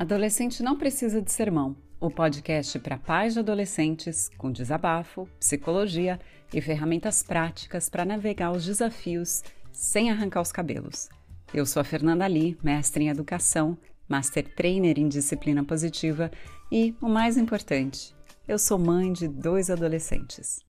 Adolescente não precisa de sermão. O podcast para pais de adolescentes com desabafo, psicologia e ferramentas práticas para navegar os desafios sem arrancar os cabelos. Eu sou a Fernanda Lee, mestre em educação, master trainer em disciplina positiva e, o mais importante, eu sou mãe de dois adolescentes.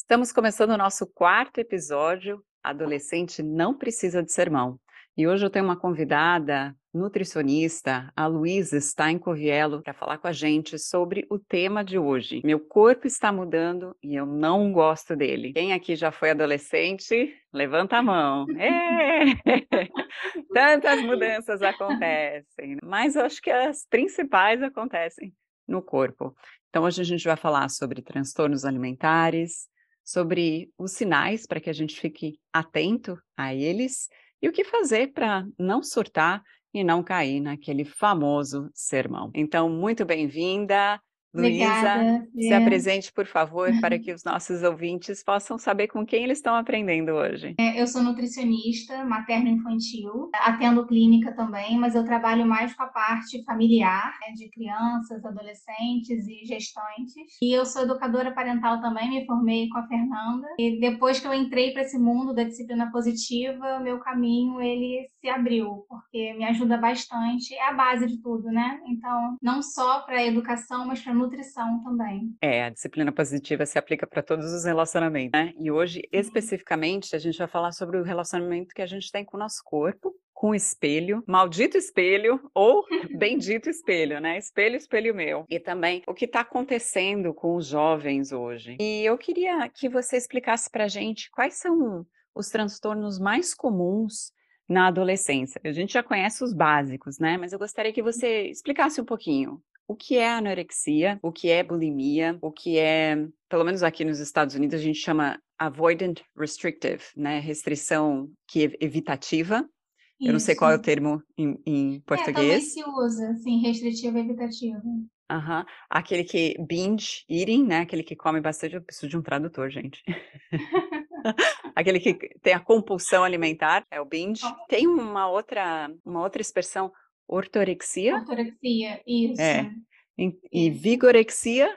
Estamos começando o nosso quarto episódio. Adolescente não precisa de sermão. E hoje eu tenho uma convidada nutricionista, a Luísa Steincoviello, para falar com a gente sobre o tema de hoje. Meu corpo está mudando e eu não gosto dele. Quem aqui já foi adolescente? Levanta a mão. É! Tantas mudanças acontecem, mas eu acho que as principais acontecem no corpo. Então hoje a gente vai falar sobre transtornos alimentares, sobre os sinais para que a gente fique atento a eles e o que fazer para não surtar e não cair naquele famoso sermão. Então, muito bem-vinda, Luísa, se apresente, por favor, para que os nossos ouvintes possam saber com quem eles estão aprendendo hoje. É, eu sou nutricionista materno-infantil, atendo clínica também, mas eu trabalho mais com a parte familiar, né, de crianças, adolescentes e gestantes. E eu sou educadora parental também, me formei com a Fernanda. E depois que eu entrei para esse mundo da disciplina positiva, meu caminho ele se abriu, porque me ajuda bastante, é a base de tudo, né? Então, não só para a educação, mas para nutrição também. É, a disciplina positiva se aplica para todos os relacionamentos, né? E hoje, uhum. especificamente, a gente vai falar sobre o relacionamento que a gente tem com o nosso corpo, com o espelho, maldito espelho ou bendito espelho, né? Espelho, espelho meu. E também o que está acontecendo com os jovens hoje. E eu queria que você explicasse para a gente quais são os transtornos mais comuns na adolescência. A gente já conhece os básicos, né? Mas eu gostaria que você explicasse um pouquinho o que é anorexia, o que é bulimia, o que é, pelo menos aqui nos Estados Unidos, a gente chama avoidant restrictive, né? Restrição que é evitativa. Isso. Eu não sei qual é o termo em, em português. É, se usa, sim, restritivo e evitativo. Uhum. Aquele que binge eating, né? Aquele que come bastante. Eu preciso de um tradutor, gente. Aquele que tem a compulsão alimentar, é o binge. Tem uma outra, uma outra expressão, Ortorexia? Ortorexia, isso. É. E, vigorexia?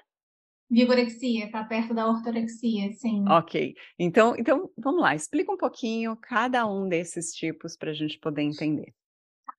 Vigorexia, está perto da ortorexia, sim. Ok. Então, então, vamos lá, explica um pouquinho cada um desses tipos para a gente poder entender.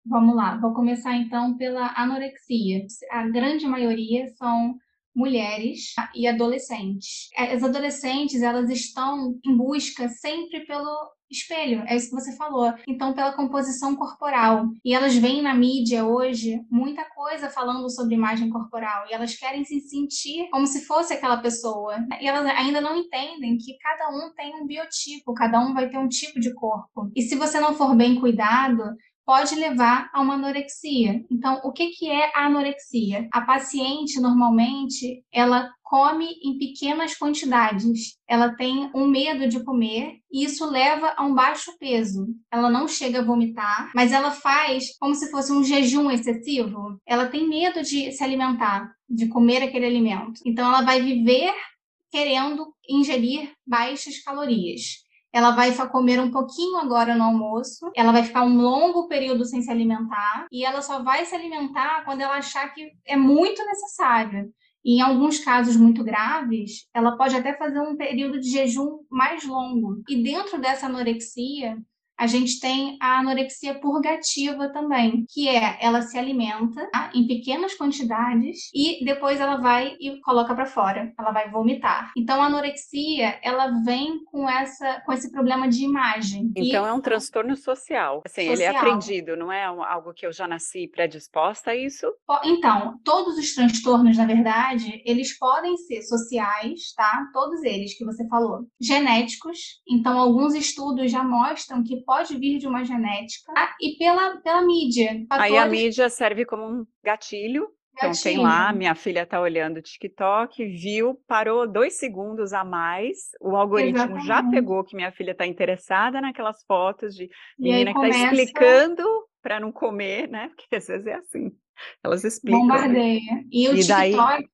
Vamos lá, vou começar então pela anorexia. A grande maioria são mulheres e adolescentes. As adolescentes, elas estão em busca sempre pelo espelho, é isso que você falou. Então, pela composição corporal. E elas veem na mídia hoje muita coisa falando sobre imagem corporal e elas querem se sentir como se fosse aquela pessoa. E elas ainda não entendem que cada um tem um biotipo, cada um vai ter um tipo de corpo. E se você não for bem cuidado, pode levar a uma anorexia. Então, o que, que é a anorexia? A paciente, normalmente, ela come em pequenas quantidades. Ela tem um medo de comer e isso leva a um baixo peso. Ela não chega a vomitar, mas ela faz como se fosse um jejum excessivo. Ela tem medo de se alimentar, de comer aquele alimento. Então, ela vai viver querendo ingerir baixas calorias ela vai comer um pouquinho agora no almoço, ela vai ficar um longo período sem se alimentar e ela só vai se alimentar quando ela achar que é muito necessário. E em alguns casos muito graves, ela pode até fazer um período de jejum mais longo. E dentro dessa anorexia, a gente tem a anorexia purgativa também, que é ela se alimenta tá? em pequenas quantidades e depois ela vai e coloca para fora, ela vai vomitar. Então a anorexia, ela vem com essa com esse problema de imagem. Então e... é um transtorno social. Assim, social. ele é aprendido, não é algo que eu já nasci predisposta a isso? Então, todos os transtornos, na verdade, eles podem ser sociais, tá? Todos eles que você falou. Genéticos, então alguns estudos já mostram que pode vir de uma genética e pela, pela mídia. Fatores... Aí a mídia serve como um gatilho. Então tem lá, minha filha está olhando o TikTok, viu, parou dois segundos a mais, o algoritmo Exatamente. já pegou que minha filha está interessada naquelas fotos de menina que está começa... explicando para não comer, né? Porque às vezes é assim. Elas explicam. Bombardeia. E o e daí, TikTok,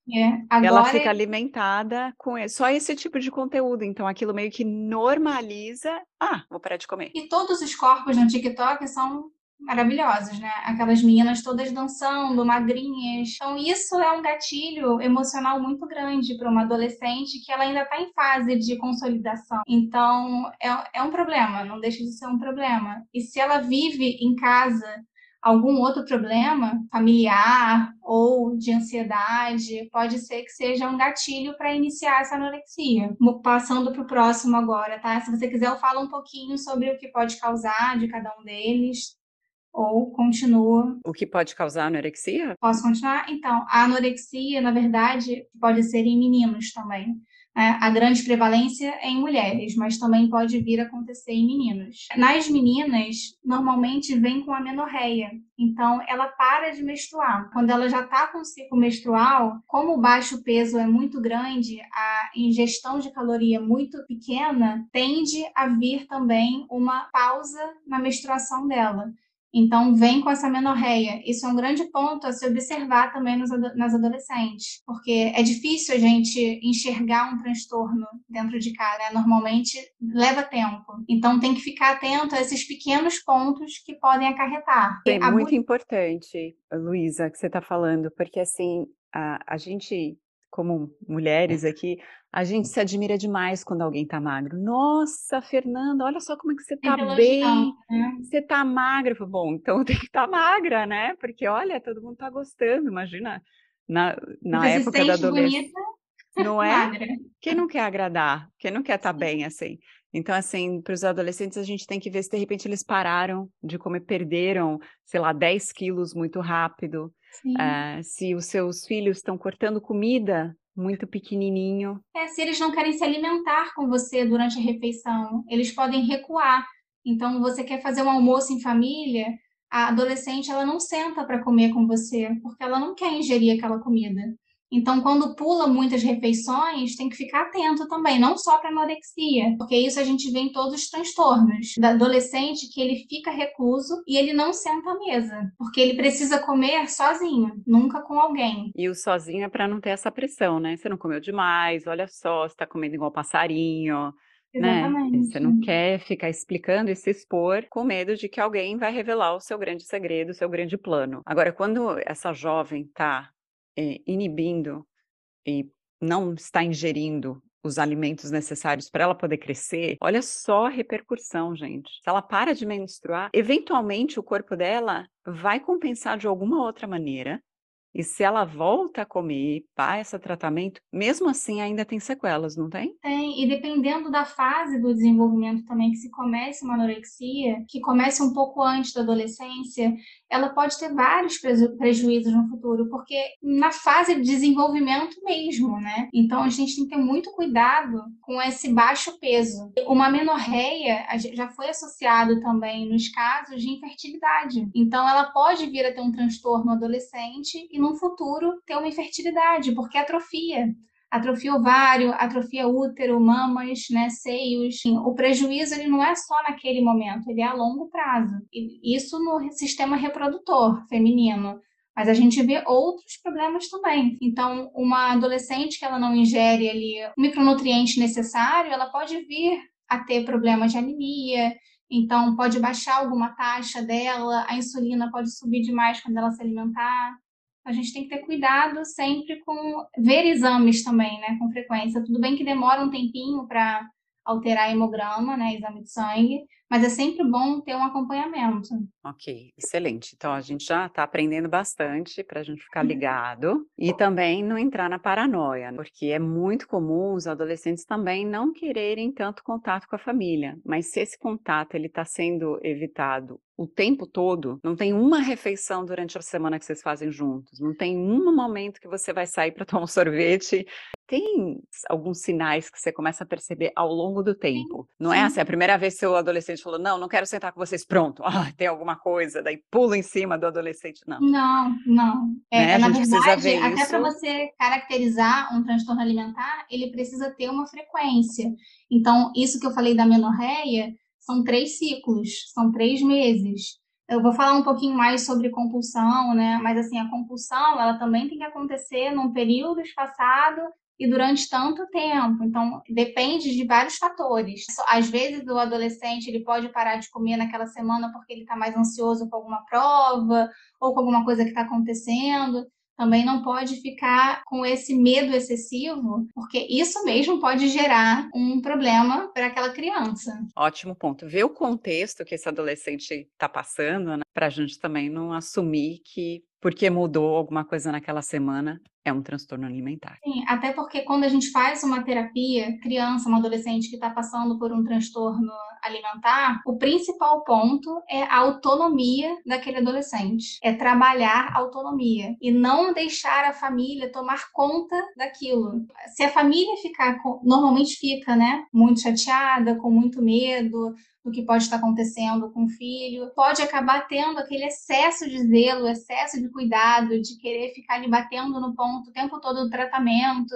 agora... ela fica alimentada com só esse tipo de conteúdo. Então, aquilo meio que normaliza. Ah, vou parar de comer. E todos os corpos no TikTok são maravilhosos, né? Aquelas meninas todas dançando, magrinhas. Então, isso é um gatilho emocional muito grande para uma adolescente que ela ainda está em fase de consolidação. Então, é, é um problema, não deixa de ser um problema. E se ela vive em casa algum outro problema familiar ou de ansiedade, pode ser que seja um gatilho para iniciar essa anorexia. Passando para o próximo agora, tá? Se você quiser, eu falo um pouquinho sobre o que pode causar de cada um deles. Ou continua. O que pode causar anorexia? Posso continuar? Então, a anorexia, na verdade, pode ser em meninos também. Né? A grande prevalência é em mulheres, mas também pode vir a acontecer em meninos. Nas meninas, normalmente vem com a menorreia, então ela para de menstruar. Quando ela já está com o ciclo menstrual, como o baixo peso é muito grande, a ingestão de caloria é muito pequena, tende a vir também uma pausa na menstruação dela. Então, vem com essa menorreia. Isso é um grande ponto a se observar também nos, nas adolescentes, porque é difícil a gente enxergar um transtorno dentro de casa, né? normalmente leva tempo. Então, tem que ficar atento a esses pequenos pontos que podem acarretar. É a muito importante, Luísa, que você está falando, porque assim, a, a gente como mulheres aqui, a gente se admira demais quando alguém tá magro. Nossa, Fernanda, olha só como é que você tá bem, né? você tá magra. Bom, então tem que estar tá magra, né? Porque olha, todo mundo tá gostando, imagina, na, na época da adolescência. Não é? Magra. Quem não quer agradar? Quem não quer estar tá bem assim? Então, assim, para os adolescentes, a gente tem que ver se de repente eles pararam de comer, perderam, sei lá, 10 quilos muito rápido. Uh, se os seus filhos estão cortando comida muito pequenininho. É, se eles não querem se alimentar com você durante a refeição, eles podem recuar. Então, você quer fazer um almoço em família, a adolescente ela não senta para comer com você, porque ela não quer ingerir aquela comida. Então, quando pula muitas refeições, tem que ficar atento também, não só para anorexia, porque isso a gente vê em todos os transtornos. Da adolescente que ele fica recluso e ele não senta à mesa, porque ele precisa comer sozinho, nunca com alguém. E o sozinho é para não ter essa pressão, né? Você não comeu demais, olha só, você está comendo igual passarinho. Né? Exatamente. Né? Você não quer ficar explicando e se expor com medo de que alguém vai revelar o seu grande segredo, o seu grande plano. Agora, quando essa jovem está eh, inibindo e não está ingerindo os alimentos necessários para ela poder crescer, olha só a repercussão, gente. Se ela para de menstruar, eventualmente o corpo dela vai compensar de alguma outra maneira e se ela volta a comer, passa tratamento, mesmo assim ainda tem sequelas, não tem? Tem, e dependendo da fase do desenvolvimento também que se comece uma anorexia, que comece um pouco antes da adolescência, ela pode ter vários prejuízos no futuro, porque na fase de desenvolvimento mesmo, né? Então a gente tem que ter muito cuidado com esse baixo peso. Uma menorreia já foi associado também nos casos de infertilidade. Então ela pode vir a ter um transtorno adolescente e no futuro ter uma infertilidade, porque atrofia. Atrofia ovário, atrofia útero, mamas, né, seios. O prejuízo ele não é só naquele momento, ele é a longo prazo. Isso no sistema reprodutor feminino. Mas a gente vê outros problemas também. Então, uma adolescente que ela não ingere ali o micronutriente necessário, ela pode vir a ter problemas de anemia, então pode baixar alguma taxa dela, a insulina pode subir demais quando ela se alimentar a gente tem que ter cuidado sempre com ver exames também, né, com frequência. Tudo bem que demora um tempinho para alterar hemograma, né, exame de sangue, mas é sempre bom ter um acompanhamento. Ok, excelente. Então a gente já está aprendendo bastante para a gente ficar uhum. ligado e também não entrar na paranoia, porque é muito comum os adolescentes também não quererem tanto contato com a família, mas se esse contato ele está sendo evitado o tempo todo, não tem uma refeição durante a semana que vocês fazem juntos, não tem um momento que você vai sair para tomar um sorvete. Tem alguns sinais que você começa a perceber ao longo do tempo. Sim, não é assim, a primeira vez que seu adolescente falou, não, não quero sentar com vocês, pronto, ah, tem alguma coisa, daí pula em cima do adolescente, não. Não, não. É, né? Na verdade, até para você caracterizar um transtorno alimentar, ele precisa ter uma frequência. Então, isso que eu falei da menorreia, são três ciclos, são três meses. Eu vou falar um pouquinho mais sobre compulsão, né? Mas assim, a compulsão, ela também tem que acontecer num período espaçado e durante tanto tempo. Então, depende de vários fatores. Às vezes, o adolescente ele pode parar de comer naquela semana porque ele está mais ansioso com alguma prova ou com alguma coisa que está acontecendo também não pode ficar com esse medo excessivo, porque isso mesmo pode gerar um problema para aquela criança. Ótimo ponto. Ver o contexto que esse adolescente está passando, né, para a gente também não assumir que porque mudou alguma coisa naquela semana, é um transtorno alimentar. Sim, até porque quando a gente faz uma terapia, criança, um adolescente que está passando por um transtorno alimentar, o principal ponto é a autonomia daquele adolescente. É trabalhar autonomia e não deixar a família tomar conta daquilo. Se a família ficar, normalmente fica, né, muito chateada, com muito medo, do que pode estar acontecendo com o filho, pode acabar tendo aquele excesso de zelo, excesso de cuidado, de querer ficar ali batendo no ponto o tempo todo do tratamento,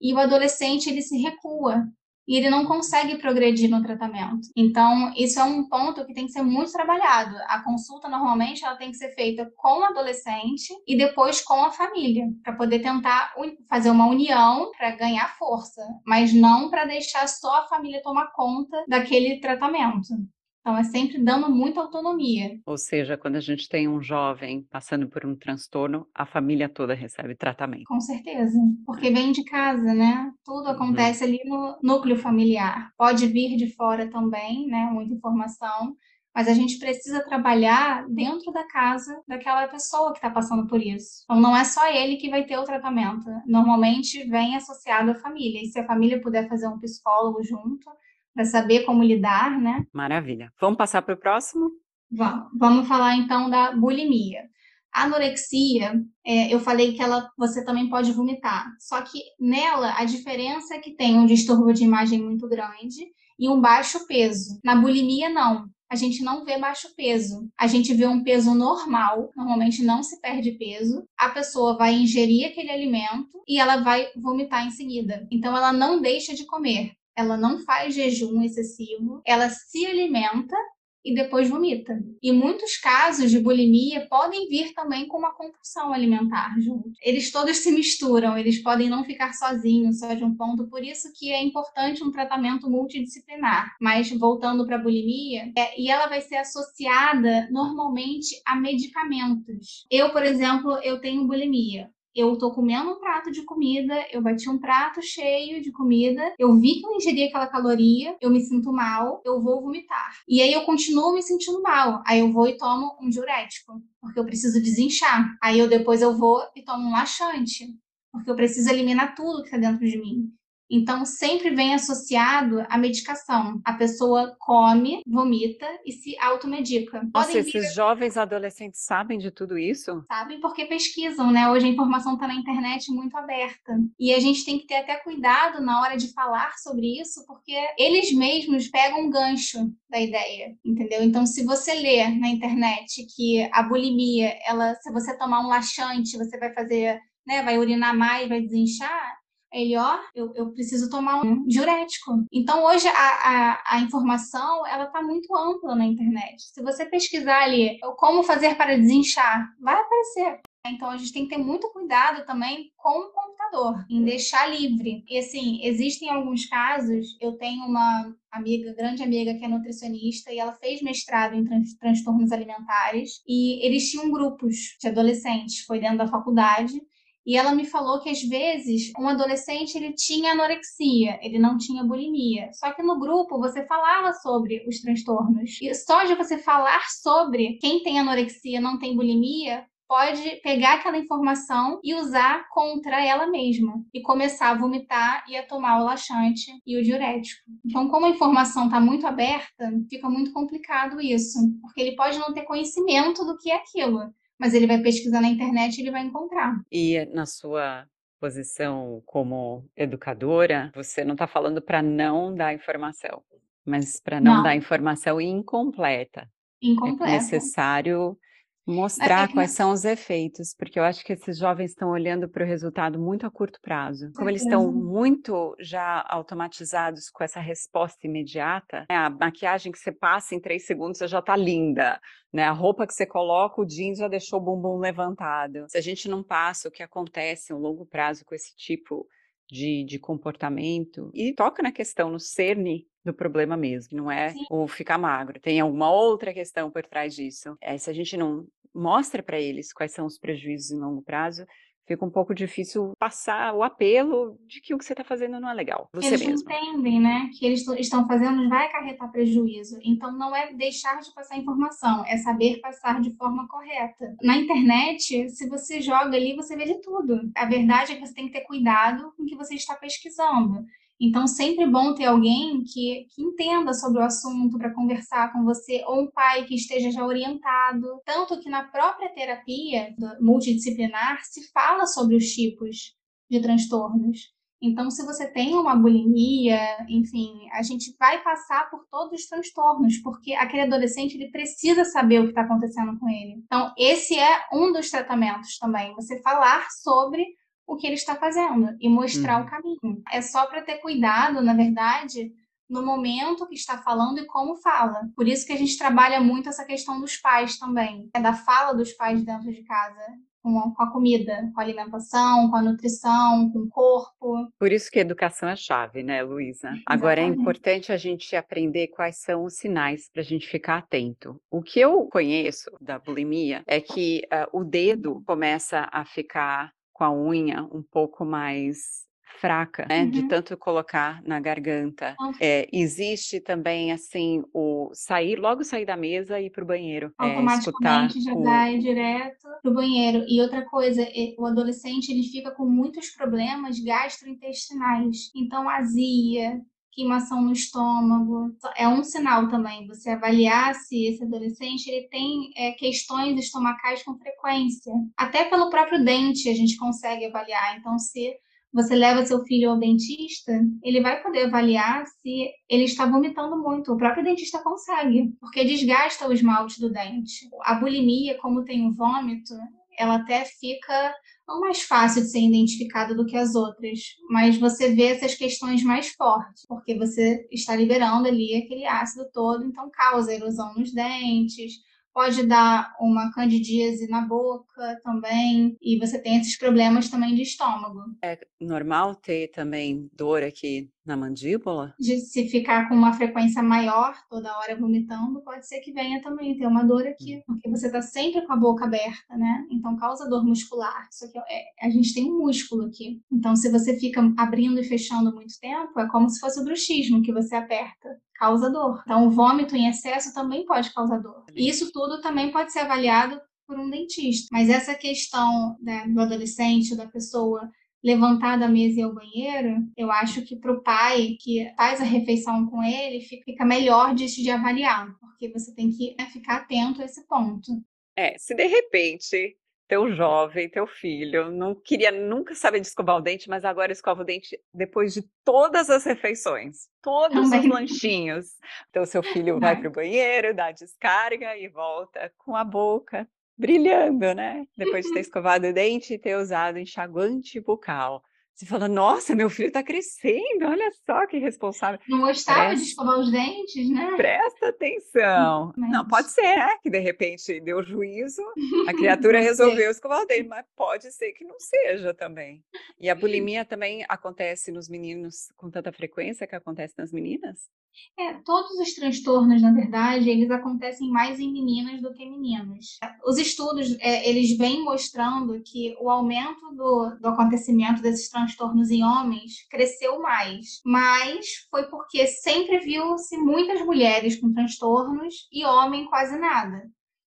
e o adolescente ele se recua e ele não consegue progredir no tratamento. Então, isso é um ponto que tem que ser muito trabalhado. A consulta normalmente ela tem que ser feita com o adolescente e depois com a família, para poder tentar fazer uma união para ganhar força, mas não para deixar só a família tomar conta daquele tratamento. Então, é sempre dando muita autonomia. Ou seja, quando a gente tem um jovem passando por um transtorno, a família toda recebe tratamento. Com certeza, porque vem de casa, né? Tudo uhum. acontece uhum. ali no núcleo familiar. Pode vir de fora também, né? Muita informação, mas a gente precisa trabalhar dentro da casa daquela pessoa que está passando por isso. Então, não é só ele que vai ter o tratamento. Normalmente vem associado à família. E se a família puder fazer um psicólogo junto, para saber como lidar, né? Maravilha. Vamos passar para o próximo? Vamos. Vamos falar então da bulimia. A anorexia, é, eu falei que ela, você também pode vomitar. Só que nela, a diferença é que tem um distúrbio de imagem muito grande e um baixo peso. Na bulimia, não. A gente não vê baixo peso. A gente vê um peso normal, normalmente não se perde peso. A pessoa vai ingerir aquele alimento e ela vai vomitar em seguida. Então, ela não deixa de comer ela não faz jejum excessivo, ela se alimenta e depois vomita. E muitos casos de bulimia podem vir também com uma compulsão alimentar junto. Eles todos se misturam, eles podem não ficar sozinhos só de um ponto, por isso que é importante um tratamento multidisciplinar. Mas voltando para a bulimia, é, e ela vai ser associada normalmente a medicamentos. Eu, por exemplo, eu tenho bulimia eu tô comendo um prato de comida, eu bati um prato cheio de comida, eu vi que eu ingeri aquela caloria, eu me sinto mal, eu vou vomitar. E aí eu continuo me sentindo mal. Aí eu vou e tomo um diurético, porque eu preciso desinchar. Aí eu depois eu vou e tomo um laxante, porque eu preciso eliminar tudo que está dentro de mim. Então, sempre vem associado à medicação. A pessoa come, vomita e se automedica. Nossa, esses vir... jovens adolescentes sabem de tudo isso? Sabem porque pesquisam, né? Hoje a informação está na internet muito aberta. E a gente tem que ter até cuidado na hora de falar sobre isso, porque eles mesmos pegam um gancho da ideia, entendeu? Então, se você lê na internet que a bulimia, ela, se você tomar um laxante, você vai fazer, né, vai urinar mais, vai desinchar, ele, ó, eu, eu preciso tomar um diurético. Então, hoje, a, a, a informação, ela tá muito ampla na internet. Se você pesquisar ali como fazer para desinchar, vai aparecer. Então, a gente tem que ter muito cuidado também com o computador, em deixar livre. E, assim, existem alguns casos, eu tenho uma amiga, grande amiga, que é nutricionista, e ela fez mestrado em trans transtornos alimentares, e eles tinham grupos de adolescentes, foi dentro da faculdade, e ela me falou que às vezes um adolescente ele tinha anorexia, ele não tinha bulimia. Só que no grupo você falava sobre os transtornos. E só de você falar sobre quem tem anorexia não tem bulimia, pode pegar aquela informação e usar contra ela mesma e começar a vomitar e a tomar o laxante e o diurético. Então, como a informação está muito aberta, fica muito complicado isso, porque ele pode não ter conhecimento do que é aquilo mas ele vai pesquisar na internet e ele vai encontrar. E na sua posição como educadora, você não está falando para não dar informação, mas para não, não, dar informação incompleta. Incompleta. É necessário Mostrar é quais são os efeitos, porque eu acho que esses jovens estão olhando para o resultado muito a curto prazo. Como eles estão muito já automatizados com essa resposta imediata, né? a maquiagem que você passa em três segundos já está linda, né? A roupa que você coloca, o jeans já deixou o bumbum levantado. Se a gente não passa o que acontece a longo prazo com esse tipo de, de comportamento e toca na questão, no cerne do problema mesmo, não é Sim. o ficar magro. Tem alguma outra questão por trás disso. É, se a gente não mostra para eles quais são os prejuízos em longo prazo, fica um pouco difícil passar o apelo de que o que você está fazendo não é legal. Você eles mesmo. entendem, né, que eles estão fazendo vai acarretar prejuízo. Então não é deixar de passar informação, é saber passar de forma correta. Na internet, se você joga ali, você vê de tudo. A verdade é que você tem que ter cuidado com o que você está pesquisando. Então, sempre bom ter alguém que, que entenda sobre o assunto para conversar com você, ou um pai que esteja já orientado. Tanto que na própria terapia multidisciplinar se fala sobre os tipos de transtornos. Então, se você tem uma bulimia, enfim, a gente vai passar por todos os transtornos, porque aquele adolescente ele precisa saber o que está acontecendo com ele. Então, esse é um dos tratamentos também, você falar sobre o que ele está fazendo e mostrar uhum. o caminho. É só para ter cuidado, na verdade, no momento que está falando e como fala. Por isso que a gente trabalha muito essa questão dos pais também, é da fala dos pais dentro de casa. Com a, com a comida, com a alimentação, com a nutrição, com o corpo. Por isso que educação é chave, né, Luísa? Agora é importante a gente aprender quais são os sinais para a gente ficar atento. O que eu conheço da bulimia é que uh, o dedo começa a ficar com a unha um pouco mais fraca, né, uhum. de tanto colocar na garganta. É, existe também, assim, o sair, logo sair da mesa e ir para o banheiro. É, Automaticamente é, já o... vai direto para o banheiro. E outra coisa, o adolescente, ele fica com muitos problemas gastrointestinais. Então, azia, queimação no estômago. É um sinal também, você avaliar se esse adolescente ele tem é, questões estomacais com frequência. Até pelo próprio dente a gente consegue avaliar. Então, se você leva seu filho ao dentista, ele vai poder avaliar se ele está vomitando muito. O próprio dentista consegue, porque desgasta o esmalte do dente. A bulimia, como tem o vômito, ela até fica não mais fácil de ser identificada do que as outras, mas você vê essas questões mais fortes, porque você está liberando ali aquele ácido todo, então causa erosão nos dentes, pode dar uma candidíase na boca também, e você tem esses problemas também de estômago. É normal ter também dor aqui na mandíbula? De se ficar com uma frequência maior, toda hora vomitando, pode ser que venha também ter uma dor aqui, hum. porque você está sempre com a boca aberta, né? Então causa dor muscular. Isso aqui é, a gente tem um músculo aqui. Então se você fica abrindo e fechando muito tempo, é como se fosse o bruxismo que você aperta. Causa dor. Então, o vômito em excesso também pode causar dor. E isso tudo também pode ser avaliado por um dentista. Mas essa questão né, do adolescente, da pessoa levantar da mesa e ir ao banheiro, eu acho que para o pai que faz a refeição com ele, fica melhor disso de avaliar, porque você tem que né, ficar atento a esse ponto. É, se de repente teu jovem, teu filho, não queria nunca saber de escovar o dente, mas agora escova o dente depois de todas as refeições, todos Também. os lanchinhos. Então, seu filho vai para o banheiro, dá descarga e volta com a boca brilhando, né? Depois de ter escovado o dente e ter usado enxaguante bucal. Você fala, nossa, meu filho está crescendo, olha só que responsável. Não gostava Presta... de escovar os dentes, né? Presta atenção. Mas... Não, pode ser, né? Que de repente deu juízo, a criatura resolveu escovar o dente, mas pode ser que não seja também. E a bulimia também acontece nos meninos com tanta frequência que acontece nas meninas? É, todos os transtornos, na verdade, eles acontecem mais em meninas do que meninos. Os estudos, é, eles vêm mostrando que o aumento do, do acontecimento desses transtornos em homens cresceu mais, mas foi porque sempre viu-se muitas mulheres com transtornos e homem quase nada.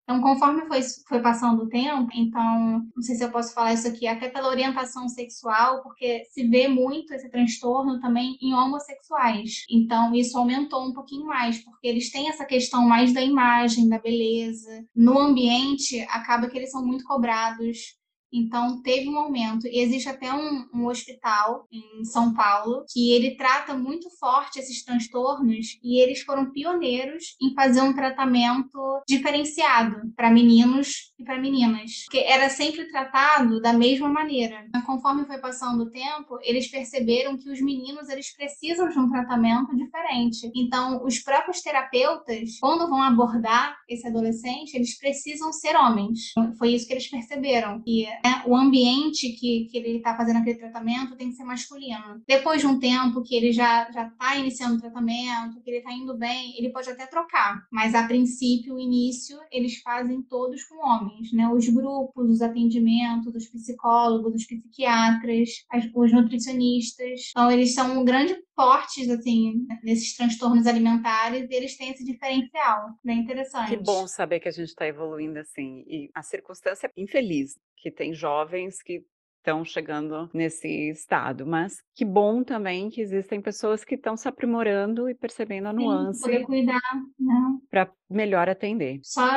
Então, conforme foi, foi passando o tempo, então, não sei se eu posso falar isso aqui, até pela orientação sexual, porque se vê muito esse transtorno também em homossexuais. Então, isso aumentou um pouquinho mais, porque eles têm essa questão mais da imagem, da beleza. No ambiente, acaba que eles são muito cobrados então, teve um aumento. E existe até um, um, hospital em São Paulo que ele trata muito forte esses transtornos e eles foram pioneiros em fazer um tratamento diferenciado para meninos e para meninas, porque era sempre tratado da mesma maneira. Conforme foi passando o tempo, eles perceberam que os meninos eles precisam de um tratamento diferente. Então, os próprios terapeutas, quando vão abordar esse adolescente, eles precisam ser homens. Foi isso que eles perceberam, que né, o ambiente que, que ele está fazendo aquele tratamento tem que ser masculino. Depois de um tempo que ele já já está iniciando o tratamento, que ele está indo bem, ele pode até trocar, mas a princípio, o início, eles fazem todos com homens, né? Os grupos, os atendimentos, os psicólogos, os psiquiatras, as, os nutricionistas. Então, eles são grandes fortes, assim, nesses transtornos alimentares e eles têm esse diferencial. Bem interessante. Que bom saber que a gente está evoluindo assim. E a circunstância infeliz que tem jovens que estão chegando nesse estado. Mas que bom também que existem pessoas que estão se aprimorando e percebendo a nuance. Poder cuidar, né? Para melhor atender. Só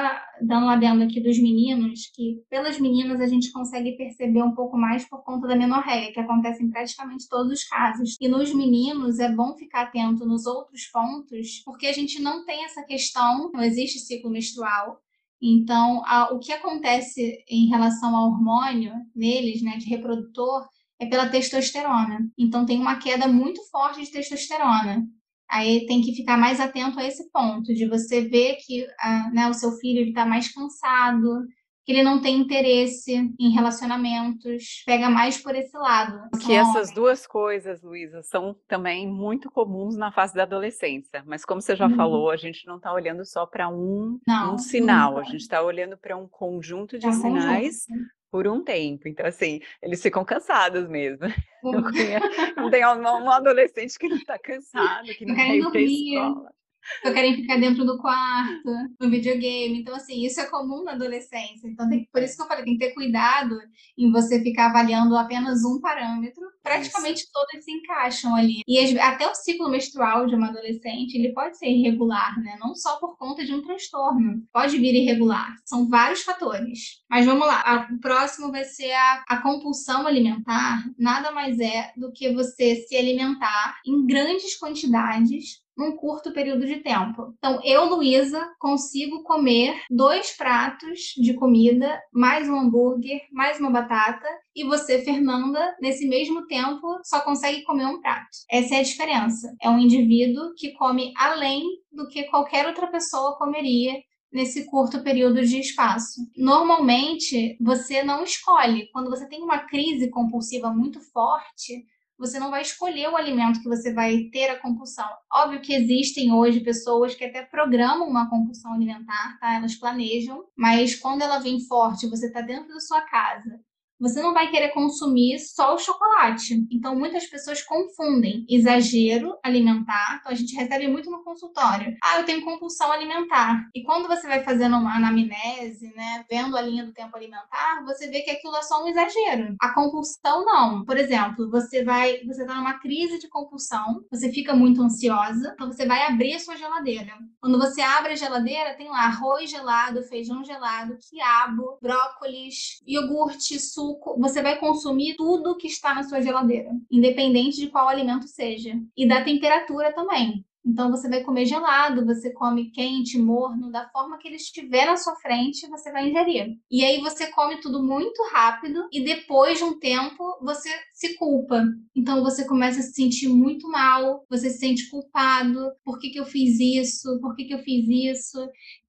dando um adendo aqui dos meninos, que pelas meninas a gente consegue perceber um pouco mais por conta da menorreia, que acontece em praticamente todos os casos. E nos meninos é bom ficar atento nos outros pontos, porque a gente não tem essa questão, não existe ciclo menstrual, então, a, o que acontece em relação ao hormônio neles, né, de reprodutor, é pela testosterona. Então, tem uma queda muito forte de testosterona. Aí tem que ficar mais atento a esse ponto, de você ver que a, né, o seu filho está mais cansado, que ele não tem interesse em relacionamentos, pega mais por esse lado. Que essas duas coisas, Luísa, são também muito comuns na fase da adolescência. Mas como você já uhum. falou, a gente não está olhando só para um, um sinal, não. a gente está olhando para um conjunto de é sinais conjunto. por um tempo. Então, assim, eles ficam cansados mesmo. Uhum. Conheço, não tem um, um adolescente que não está cansado, que não quer ir para escola só querem ficar dentro do quarto, no videogame. Então, assim, isso é comum na adolescência. Então, tem, por isso que eu falei, tem que ter cuidado em você ficar avaliando apenas um parâmetro. Praticamente isso. todos se encaixam ali. E até o ciclo menstrual de uma adolescente, ele pode ser irregular, né? Não só por conta de um transtorno. Pode vir irregular. São vários fatores. Mas vamos lá. O próximo vai ser a, a compulsão alimentar. Nada mais é do que você se alimentar em grandes quantidades num curto período de tempo. Então, eu, Luísa, consigo comer dois pratos de comida, mais um hambúrguer, mais uma batata, e você, Fernanda, nesse mesmo tempo, só consegue comer um prato. Essa é a diferença. É um indivíduo que come além do que qualquer outra pessoa comeria nesse curto período de espaço. Normalmente, você não escolhe. Quando você tem uma crise compulsiva muito forte, você não vai escolher o alimento que você vai ter a compulsão. Óbvio que existem hoje pessoas que até programam uma compulsão alimentar, tá? Elas planejam, mas quando ela vem forte, você está dentro da sua casa você não vai querer consumir só o chocolate. Então, muitas pessoas confundem exagero alimentar. Então, a gente recebe muito no consultório. Ah, eu tenho compulsão alimentar. E quando você vai fazendo uma anamnese, né, vendo a linha do tempo alimentar, você vê que aquilo é só um exagero. A compulsão, não. Por exemplo, você vai, você tá numa crise de compulsão, você fica muito ansiosa, então você vai abrir a sua geladeira. Quando você abre a geladeira, tem lá arroz gelado, feijão gelado, quiabo, brócolis, iogurte, suco, suco, você vai consumir tudo que está na sua geladeira, independente de qual alimento seja. E da temperatura também. Então você vai comer gelado, você come quente, morno, da forma que ele estiver na sua frente, você vai ingerir. E aí você come tudo muito rápido e depois de um tempo você se culpa. Então você começa a se sentir muito mal, você se sente culpado, por que, que eu fiz isso? Por que, que eu fiz isso?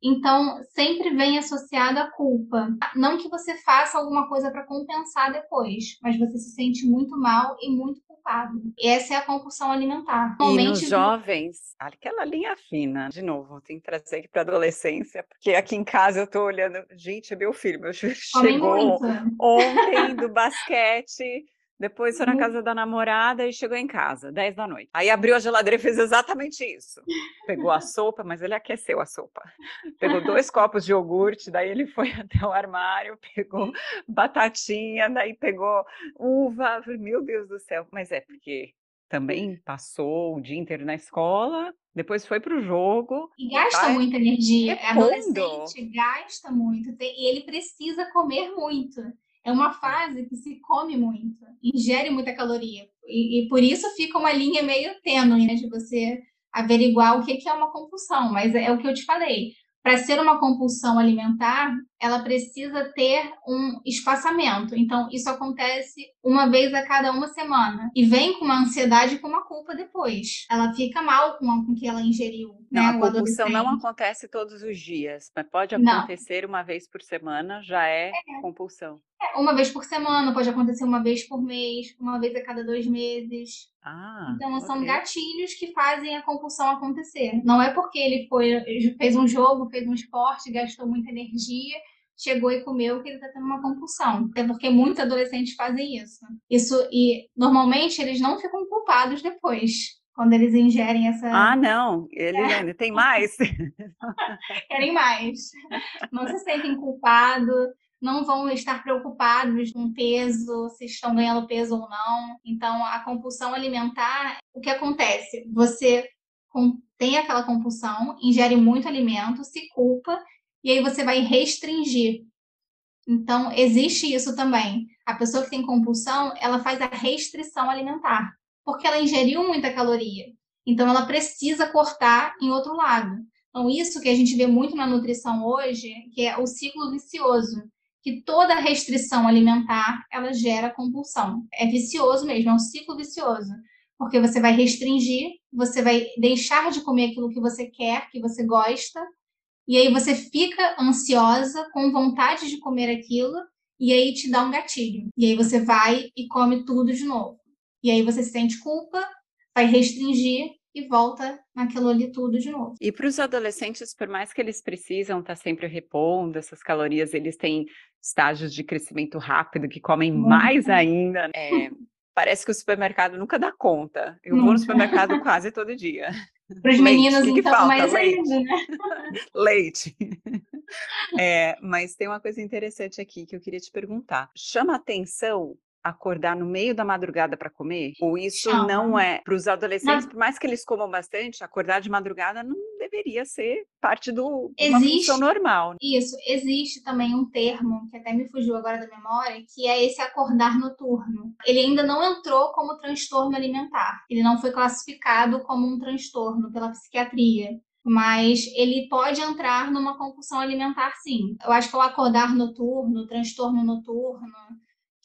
Então sempre vem associado a culpa. Não que você faça alguma coisa para compensar depois, mas você se sente muito mal e muito culpado. Essa é a compulsão alimentar. Normalmente, e nos jovens, aquela linha fina, de novo, tem que trazer aqui para adolescência, porque aqui em casa eu estou olhando, gente, é meu filho, meu filho chegou ontem do basquete, depois foi na uhum. casa da namorada e chegou em casa, 10 da noite. Aí abriu a geladeira e fez exatamente isso. Pegou a sopa, mas ele aqueceu a sopa. Pegou dois copos de iogurte, daí ele foi até o armário, pegou batatinha, daí pegou uva. Meu Deus do céu, mas é porque também passou o dia inteiro na escola, depois foi para o jogo. E gasta tá muita energia. Repondo. Adolescente gasta muito e ele precisa comer muito. É uma fase que se come muito, ingere muita caloria. E, e por isso fica uma linha meio tênue, né, de você averiguar o que, que é uma compulsão. Mas é, é o que eu te falei. para ser uma compulsão alimentar, ela precisa ter um espaçamento. Então, isso acontece uma vez a cada uma semana. E vem com uma ansiedade e com uma culpa depois. Ela fica mal com o que ela ingeriu. Não, né, a compulsão não acontece todos os dias, mas pode acontecer não. uma vez por semana, já é, é. compulsão. É, uma vez por semana, pode acontecer uma vez por mês, uma vez a cada dois meses. Ah, então, são gatilhos que fazem a compulsão acontecer. Não é porque ele foi, fez um jogo, fez um esporte, gastou muita energia, chegou e comeu que ele está tendo uma compulsão. É porque muitos adolescentes fazem isso. Isso e normalmente eles não ficam culpados depois quando eles ingerem essa. Ah, não, eles é. ainda tem mais. Querem mais. Não se sentem culpados, não vão estar preocupados com peso, se estão ganhando peso ou não. Então, a compulsão alimentar, o que acontece? Você tem aquela compulsão, ingere muito alimento, se culpa, e aí você vai restringir. Então, existe isso também. A pessoa que tem compulsão, ela faz a restrição alimentar, porque ela ingeriu muita caloria. Então, ela precisa cortar em outro lado. Então, isso que a gente vê muito na nutrição hoje, que é o ciclo vicioso que toda restrição alimentar ela gera compulsão. É vicioso mesmo, é um ciclo vicioso. Porque você vai restringir, você vai deixar de comer aquilo que você quer, que você gosta, e aí você fica ansiosa, com vontade de comer aquilo, e aí te dá um gatilho. E aí você vai e come tudo de novo. E aí você sente culpa, vai restringir, e volta naquilo ali tudo de novo. E para os adolescentes, por mais que eles precisam estar tá sempre repondo essas calorias, eles têm estágios de crescimento rápido que comem Muito. mais ainda. É, parece que o supermercado nunca dá conta. Eu nunca. vou no supermercado quase todo dia. Para os meninos, que então, que mais Leite. ainda, né? Leite. É, mas tem uma coisa interessante aqui que eu queria te perguntar. Chama atenção acordar no meio da madrugada para comer? Ou isso não é para os adolescentes, por mais que eles comam bastante, acordar de madrugada não deveria ser parte do existe, normal. Né? Isso, existe também um termo que até me fugiu agora da memória, que é esse acordar noturno. Ele ainda não entrou como transtorno alimentar. Ele não foi classificado como um transtorno pela psiquiatria mas ele pode entrar numa compulsão alimentar, sim. Eu acho que o acordar noturno, transtorno noturno,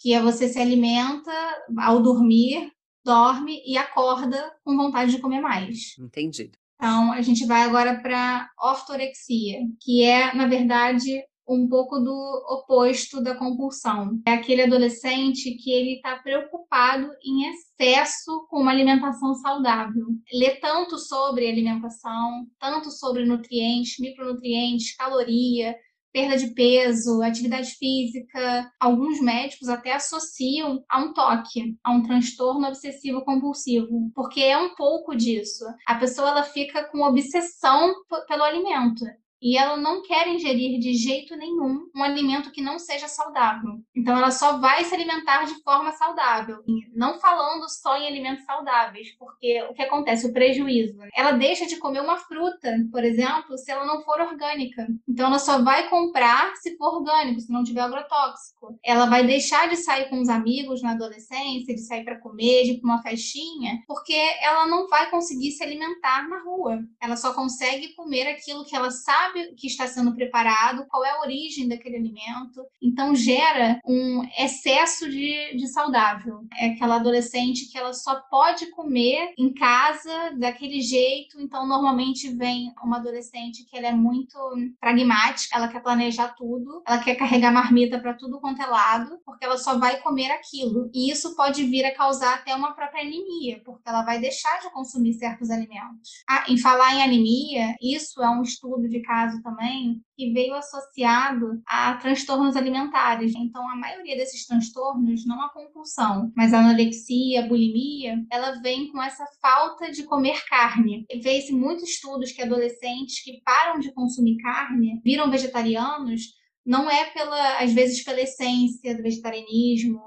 que é você se alimenta ao dormir, dorme e acorda com vontade de comer mais. Entendido. Então, a gente vai agora para ortorexia, que é, na verdade, um pouco do oposto da compulsão. É aquele adolescente que ele está preocupado em excesso com uma alimentação saudável. Lê tanto sobre alimentação, tanto sobre nutrientes, micronutrientes, caloria, perda de peso, atividade física. Alguns médicos até associam a um toque, a um transtorno obsessivo compulsivo, porque é um pouco disso. A pessoa ela fica com obsessão pelo alimento e ela não quer ingerir de jeito nenhum um alimento que não seja saudável. Então ela só vai se alimentar de forma saudável, não falando só em alimentos saudáveis, porque o que acontece, o prejuízo. Ela deixa de comer uma fruta, por exemplo, se ela não for orgânica. Então ela só vai comprar se for orgânico, se não tiver agrotóxico. Ela vai deixar de sair com os amigos na adolescência, de sair para comer, de ir para uma festinha, porque ela não vai conseguir se alimentar na rua. Ela só consegue comer aquilo que ela sabe sabe que está sendo preparado, qual é a origem daquele alimento. Então gera um excesso de, de saudável. É aquela adolescente que ela só pode comer em casa daquele jeito. Então normalmente vem uma adolescente que ela é muito pragmática, ela quer planejar tudo, ela quer carregar marmita para tudo quanto é lado, porque ela só vai comer aquilo. E isso pode vir a causar até uma própria anemia, porque ela vai deixar de consumir certos alimentos. Ah, em falar em anemia, isso é um estudo de caso caso também que veio associado a transtornos alimentares. Então, a maioria desses transtornos, não a compulsão, mas a anorexia, a bulimia, ela vem com essa falta de comer carne. Vê-se muitos estudos que adolescentes que param de consumir carne viram vegetarianos, não é pela, às vezes, pela essência do vegetarianismo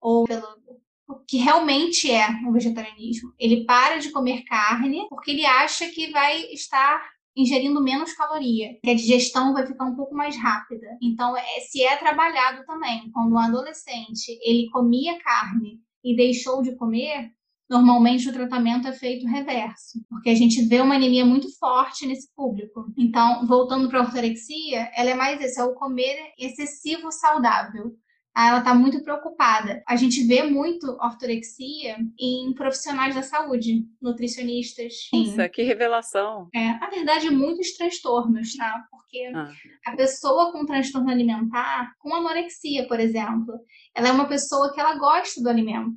ou pelo que realmente é o vegetarianismo. Ele para de comer carne porque ele acha que vai estar ingerindo menos caloria, que a digestão vai ficar um pouco mais rápida. Então, é, se é trabalhado também, quando um adolescente ele comia carne e deixou de comer, normalmente o tratamento é feito reverso, porque a gente vê uma anemia muito forte nesse público. Então, voltando para a ortorexia, ela é mais esse, é o comer excessivo saudável. Ela está muito preocupada. A gente vê muito ortorexia em profissionais da saúde, nutricionistas. Nossa, que revelação! É, na verdade, muitos transtornos, tá? Porque ah. a pessoa com transtorno alimentar, com anorexia, por exemplo, ela é uma pessoa que ela gosta do alimento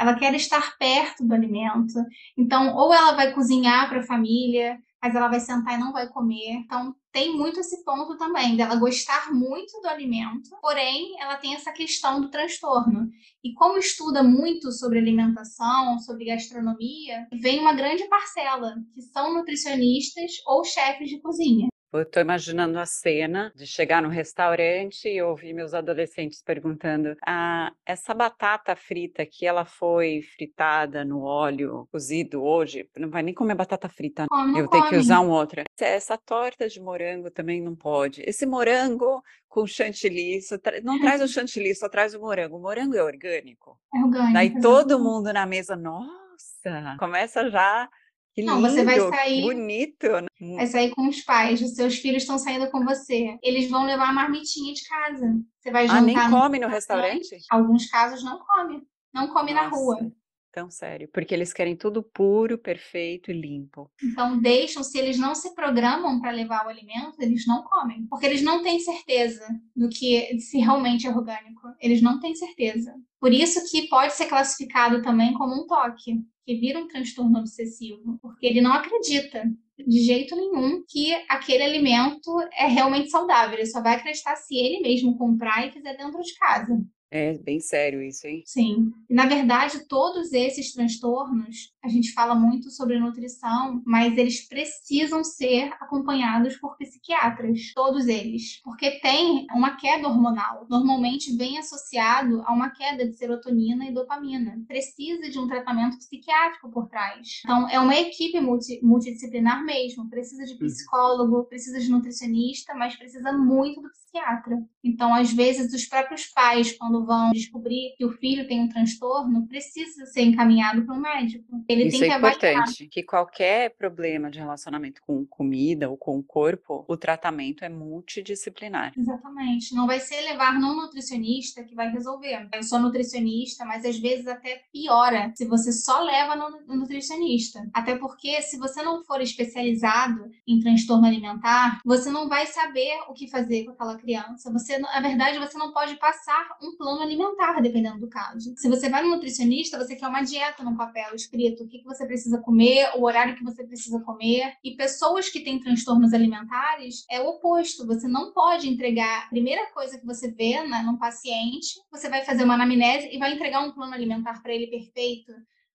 ela quer estar perto do alimento. Então, ou ela vai cozinhar para a família, mas ela vai sentar e não vai comer. Então, tem muito esse ponto também, dela gostar muito do alimento, porém, ela tem essa questão do transtorno. E como estuda muito sobre alimentação, sobre gastronomia, vem uma grande parcela que são nutricionistas ou chefes de cozinha. Eu estou imaginando a cena de chegar no restaurante e ouvir meus adolescentes perguntando: ah, essa batata frita que ela foi fritada no óleo cozido hoje, não vai nem comer batata frita, oh, eu tenho que usar um outra. Essa torta de morango também não pode. Esse morango com chantilly, não traz o chantilly, só traz o morango. O morango é orgânico. É orgânico. Daí todo mundo na mesa, nossa, começa já que não, você vai sair. Bonito, né? Vai sair com os pais, os seus filhos estão saindo com você. Eles vão levar a marmitinha de casa. Você vai jantar. Ah, nem come no, no restaurante? Alguns casos não come. Não come Nossa. na rua. Tão sério, porque eles querem tudo puro, perfeito e limpo. Então deixam, se eles não se programam para levar o alimento, eles não comem, porque eles não têm certeza do que se realmente é orgânico. Eles não têm certeza. Por isso que pode ser classificado também como um toque, que vira um transtorno obsessivo, porque ele não acredita de jeito nenhum que aquele alimento é realmente saudável. Ele só vai acreditar se ele mesmo comprar e fizer dentro de casa. É bem sério isso, hein? Sim. E, na verdade, todos esses transtornos, a gente fala muito sobre nutrição, mas eles precisam ser acompanhados por psiquiatras, todos eles, porque tem uma queda hormonal. Normalmente vem associado a uma queda de serotonina e dopamina. Precisa de um tratamento psiquiátrico por trás. Então, é uma equipe multi, multidisciplinar mesmo. Precisa de uhum. psicólogo, precisa de nutricionista, mas precisa muito do psiquiatra. Então, às vezes, os próprios pais, quando vão descobrir que o filho tem um transtorno, precisa ser encaminhado para um médico. Ele Isso é importante, que qualquer problema de relacionamento com comida ou com o corpo, o tratamento é multidisciplinar. Exatamente. Não vai ser levar num nutricionista que vai resolver. Eu sou nutricionista, mas às vezes até piora se você só leva no nutricionista. Até porque se você não for especializado em transtorno alimentar, você não vai saber o que fazer com aquela criança. Você, na verdade, você não pode passar um plano alimentar, dependendo do caso. Se você vai no nutricionista, você quer uma dieta no papel escrito, o que, que você precisa comer, o horário que você precisa comer. E pessoas que têm transtornos alimentares é o oposto. Você não pode entregar a primeira coisa que você vê né, num paciente, você vai fazer uma anamnese e vai entregar um plano alimentar para ele perfeito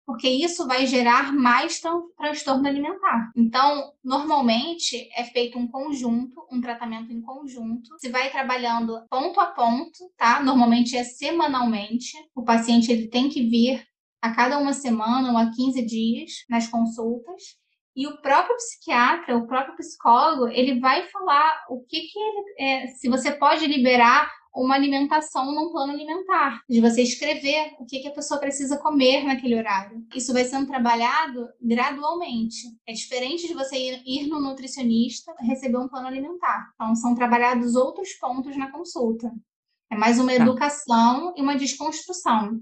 porque isso vai gerar mais transtorno alimentar. Então, normalmente é feito um conjunto, um tratamento em conjunto. Se vai trabalhando ponto a ponto, tá? Normalmente é semanalmente. O paciente ele tem que vir a cada uma semana ou a 15 dias nas consultas. E o próprio psiquiatra, o próprio psicólogo, ele vai falar o que que ele, é, se você pode liberar uma alimentação num plano alimentar, de você escrever o que, que a pessoa precisa comer naquele horário. Isso vai sendo trabalhado gradualmente. É diferente de você ir, ir no nutricionista receber um plano alimentar. Então, são trabalhados outros pontos na consulta. É mais uma tá. educação e uma desconstrução.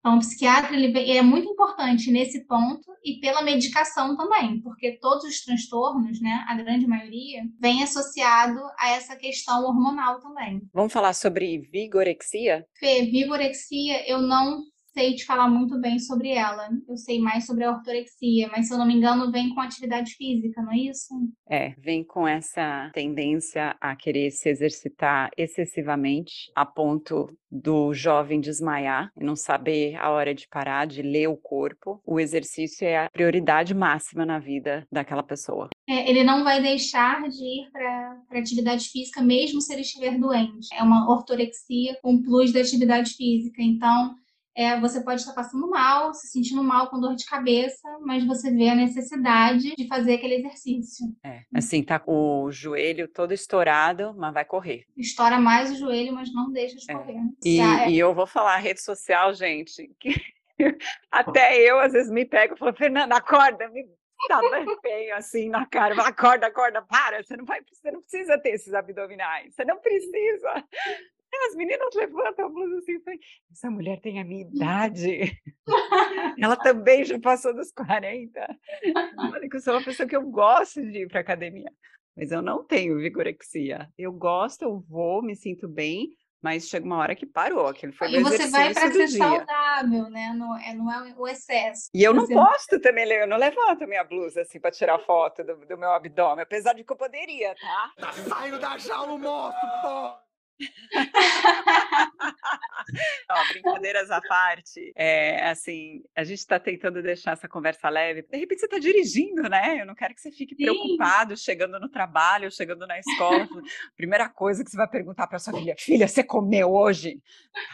Então, o psiquiatra ele, é muito importante nesse ponto e pela medicação também, porque todos os transtornos, né, a grande maioria, vem associado a essa questão hormonal também. Vamos falar sobre vigorexia? Fê, vigorexia eu não sei te falar muito bem sobre ela. Eu sei mais sobre a ortorexia, mas se eu não me engano, vem com atividade física, não é isso? É, vem com essa tendência a querer se exercitar excessivamente, a ponto do jovem desmaiar e não saber a hora de parar, de ler o corpo. O exercício é a prioridade máxima na vida daquela pessoa. É, ele não vai deixar de ir para atividade física, mesmo se ele estiver doente. É uma ortorexia com plus da atividade física. Então, é, você pode estar passando mal, se sentindo mal com dor de cabeça, mas você vê a necessidade de fazer aquele exercício. É, assim, tá com o joelho todo estourado, mas vai correr. Estoura mais o joelho, mas não deixa de é. correr. E, é... e, eu vou falar, rede social, gente, que Até eu, às vezes, me pego e falo, Fernanda, acorda, me dá feio assim na cara. Acorda, acorda, para, você não, vai, você não precisa ter esses abdominais, você não precisa. As meninas levantam a blusa assim, essa mulher tem a minha idade. Ela também já passou dos 40. Olha que eu sou uma pessoa que eu gosto de ir para academia, mas eu não tenho vigorexia. Eu gosto, eu vou, me sinto bem, mas chega uma hora que parou, aquele foi E você vai para ser dia. saudável, né? Não é, não é o excesso. E eu não posto também, eu não levanto a minha blusa assim para tirar foto do, do, meu abdômen, apesar de que eu poderia, tá? Tá saindo da jaula o monstro, pô! Não, brincadeiras à parte, é, assim, a gente está tentando deixar essa conversa leve. De repente você está dirigindo, né? Eu não quero que você fique Sim. preocupado chegando no trabalho, chegando na escola. primeira coisa que você vai perguntar para sua filha: Filha, você comeu hoje?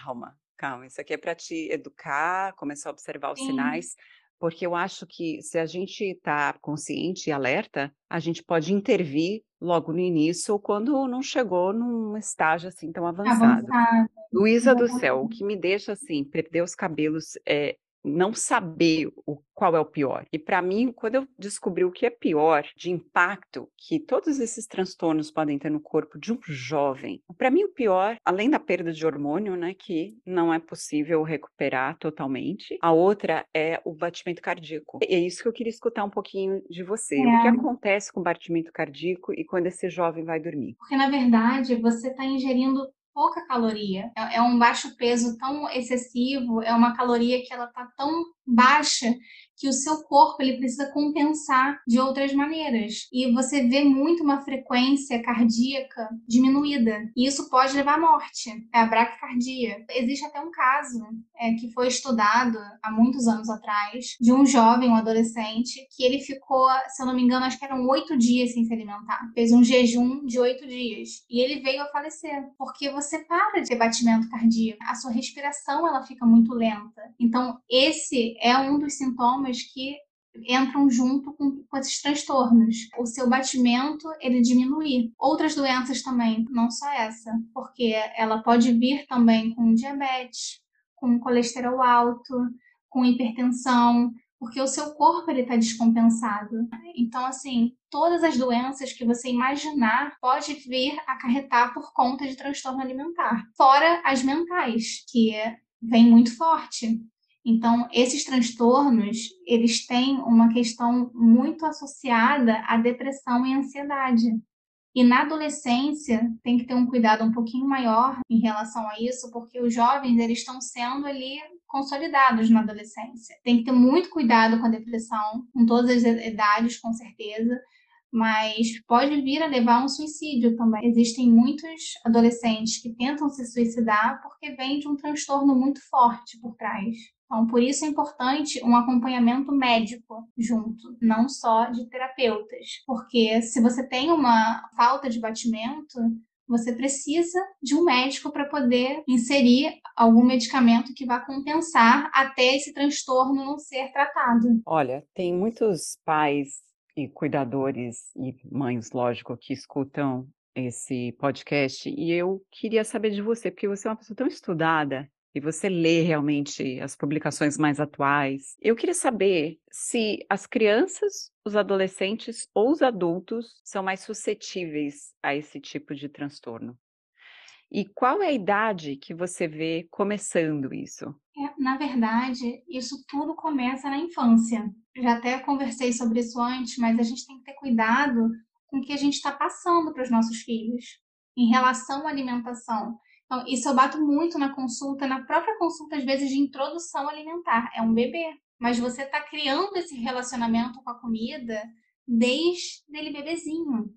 Calma, calma. Isso aqui é para te educar, começar a observar os Sim. sinais porque eu acho que se a gente está consciente e alerta, a gente pode intervir logo no início ou quando não chegou num estágio assim tão avançado. avançado. Luísa do céu, o que me deixa assim, perder os cabelos é não saber o, qual é o pior. E para mim, quando eu descobri o que é pior de impacto que todos esses transtornos podem ter no corpo de um jovem, para mim o pior, além da perda de hormônio, né, que não é possível recuperar totalmente, a outra é o batimento cardíaco. E é isso que eu queria escutar um pouquinho de você. É. O que é. acontece com o batimento cardíaco e quando esse jovem vai dormir? Porque na verdade você está ingerindo pouca caloria. É, é um baixo peso tão excessivo, é uma caloria que ela tá tão baixa que o seu corpo ele precisa compensar de outras maneiras. E você vê muito uma frequência cardíaca diminuída. E isso pode levar à morte, é a braquicardia. Existe até um caso é, que foi estudado há muitos anos atrás de um jovem, um adolescente, que ele ficou, se eu não me engano, acho que eram oito dias sem se alimentar. Fez um jejum de oito dias. E ele veio a falecer. Porque você para de ter batimento cardíaco. A sua respiração ela fica muito lenta. Então, esse é um dos sintomas que entram junto com, com, esses transtornos. O seu batimento, ele diminui. Outras doenças também, não só essa, porque ela pode vir também com diabetes, com colesterol alto, com hipertensão, porque o seu corpo ele está descompensado. Então, assim, todas as doenças que você imaginar pode vir acarretar por conta de transtorno alimentar. Fora as mentais, que vem muito forte. Então, esses transtornos, eles têm uma questão muito associada à depressão e ansiedade. E na adolescência tem que ter um cuidado um pouquinho maior em relação a isso, porque os jovens eles estão sendo ali consolidados na adolescência. Tem que ter muito cuidado com a depressão, com todas as idades, com certeza, mas pode vir a levar a um suicídio também. Existem muitos adolescentes que tentam se suicidar porque vem de um transtorno muito forte por trás. Então, por isso é importante um acompanhamento médico junto, não só de terapeutas, porque se você tem uma falta de batimento, você precisa de um médico para poder inserir algum medicamento que vá compensar até esse transtorno não ser tratado. Olha, tem muitos pais e cuidadores e mães, lógico, que escutam esse podcast e eu queria saber de você, porque você é uma pessoa tão estudada e você lê realmente as publicações mais atuais. Eu queria saber se as crianças, os adolescentes ou os adultos são mais suscetíveis a esse tipo de transtorno. E qual é a idade que você vê começando isso? É, na verdade, isso tudo começa na infância. Já até conversei sobre isso antes, mas a gente tem que ter cuidado com o que a gente está passando para os nossos filhos em relação à alimentação. Então, isso eu bato muito na consulta, na própria consulta, às vezes, de introdução alimentar. É um bebê, mas você está criando esse relacionamento com a comida desde ele bebezinho.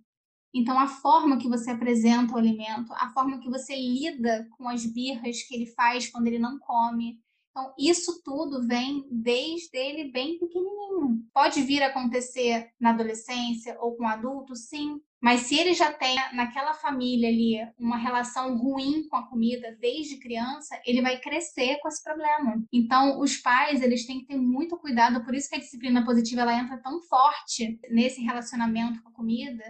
Então, a forma que você apresenta o alimento, a forma que você lida com as birras que ele faz quando ele não come. Então, isso tudo vem desde ele bem pequenininho. Pode vir a acontecer na adolescência ou com adulto, sim, mas se ele já tem naquela família ali uma relação ruim com a comida desde criança, ele vai crescer com esse problema. Então, os pais, eles têm que ter muito cuidado, por isso que a disciplina positiva ela entra tão forte nesse relacionamento com a comida,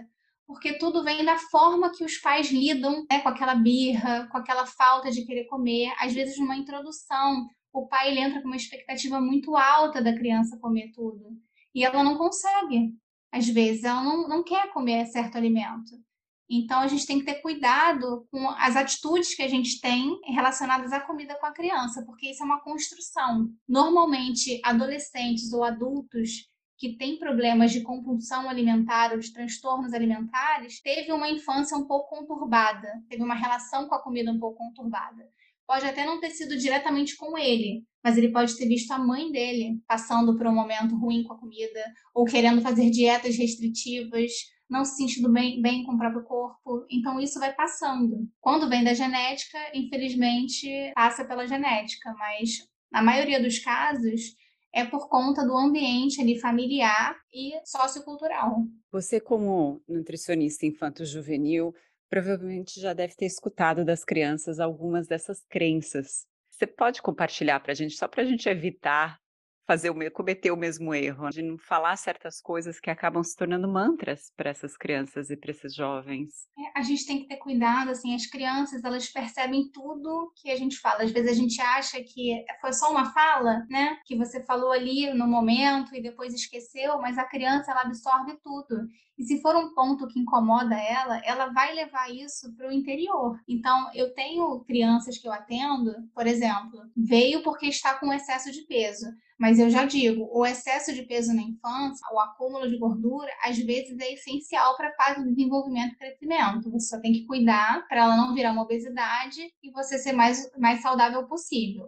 porque tudo vem da forma que os pais lidam né, com aquela birra, com aquela falta de querer comer, às vezes numa introdução, o pai ele entra com uma expectativa muito alta da criança comer tudo. E ela não consegue. Às vezes, ela não, não quer comer certo alimento. Então, a gente tem que ter cuidado com as atitudes que a gente tem relacionadas à comida com a criança, porque isso é uma construção. Normalmente, adolescentes ou adultos que têm problemas de compulsão alimentar ou de transtornos alimentares, teve uma infância um pouco conturbada, teve uma relação com a comida um pouco conturbada. Pode até não ter sido diretamente com ele, mas ele pode ter visto a mãe dele passando por um momento ruim com a comida, ou querendo fazer dietas restritivas, não se sentindo bem, bem com o próprio corpo. Então, isso vai passando. Quando vem da genética, infelizmente, passa pela genética, mas na maioria dos casos, é por conta do ambiente ali familiar e sociocultural. Você, como nutricionista infanto-juvenil, provavelmente já deve ter escutado das crianças algumas dessas crenças. Você pode compartilhar para a gente, só para a gente evitar fazer o cometer o mesmo erro, de não falar certas coisas que acabam se tornando mantras para essas crianças e para esses jovens. É, a gente tem que ter cuidado, assim, as crianças, elas percebem tudo que a gente fala. Às vezes a gente acha que foi só uma fala, né, que você falou ali no momento e depois esqueceu, mas a criança ela absorve tudo. E se for um ponto que incomoda ela, ela vai levar isso para o interior. Então, eu tenho crianças que eu atendo, por exemplo, veio porque está com excesso de peso. Mas eu já digo, o excesso de peso na infância, o acúmulo de gordura, às vezes é essencial para a fase de desenvolvimento e crescimento. Você só tem que cuidar para ela não virar uma obesidade e você ser mais, mais saudável possível.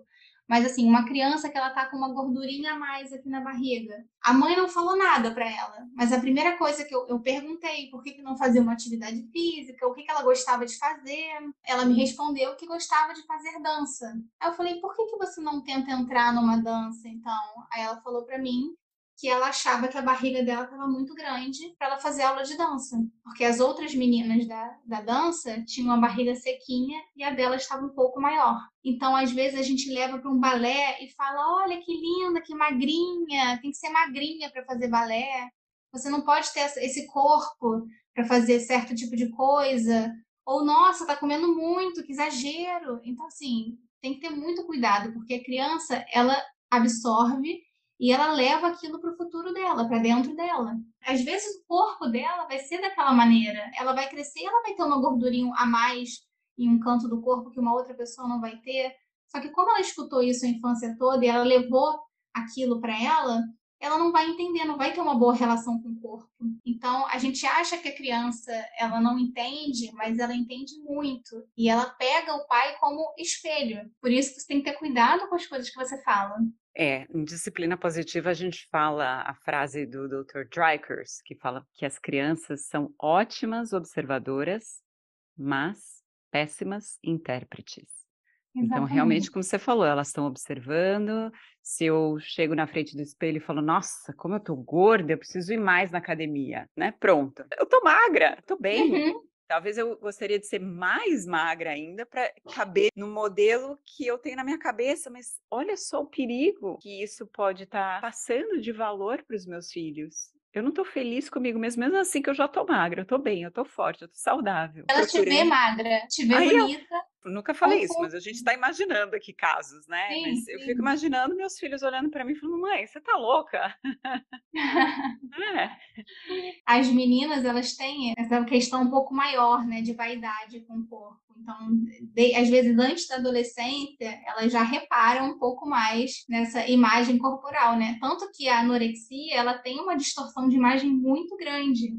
Mas assim, uma criança que ela tá com uma gordurinha a mais aqui na barriga. A mãe não falou nada para ela, mas a primeira coisa que eu, eu perguntei, por que, que não fazia uma atividade física, o que, que ela gostava de fazer, ela me respondeu que gostava de fazer dança. Aí eu falei, por que, que você não tenta entrar numa dança, então? Aí ela falou para mim que ela achava que a barriga dela estava muito grande para ela fazer aula de dança, porque as outras meninas da, da dança tinham a barriga sequinha e a dela estava um pouco maior. Então, às vezes, a gente leva para um balé e fala: olha que linda, que magrinha, tem que ser magrinha para fazer balé. Você não pode ter esse corpo para fazer certo tipo de coisa. Ou, nossa, tá comendo muito, que exagero. Então, assim, tem que ter muito cuidado, porque a criança, ela absorve e ela leva aquilo para o futuro dela, para dentro dela. Às vezes o corpo dela vai ser daquela maneira. Ela vai crescer, ela vai ter uma gordurinha a mais em um canto do corpo que uma outra pessoa não vai ter. Só que como ela escutou isso a infância toda e ela levou aquilo para ela, ela não vai entender, não vai ter uma boa relação com o corpo. Então, a gente acha que a criança, ela não entende, mas ela entende muito. E ela pega o pai como espelho. Por isso você tem que ter cuidado com as coisas que você fala. É, em disciplina positiva a gente fala a frase do Dr. Drykers, que fala que as crianças são ótimas observadoras, mas péssimas intérpretes. Exatamente. Então, realmente, como você falou, elas estão observando. Se eu chego na frente do espelho e falo, nossa, como eu tô gorda, eu preciso ir mais na academia, né? Pronto. Eu tô magra, tô bem. Uhum. Talvez eu gostaria de ser mais magra ainda para caber no modelo que eu tenho na minha cabeça, mas olha só o perigo que isso pode estar tá passando de valor para os meus filhos. Eu não estou feliz comigo mesmo, mesmo assim que eu já estou magra, eu estou bem, eu estou forte, eu estou saudável. Ela Procurei... te vê magra, te vê Aí bonita. Eu nunca falei isso, mas a gente está imaginando aqui casos, né? Sim, mas sim. eu fico imaginando meus filhos olhando para mim e falando, mãe, você tá louca? é. As meninas, elas têm essa questão um pouco maior, né, de vaidade com o corpo. Então, de, às vezes, antes da adolescência, elas já reparam um pouco mais nessa imagem corporal, né? Tanto que a anorexia, ela tem uma distorção de imagem muito grande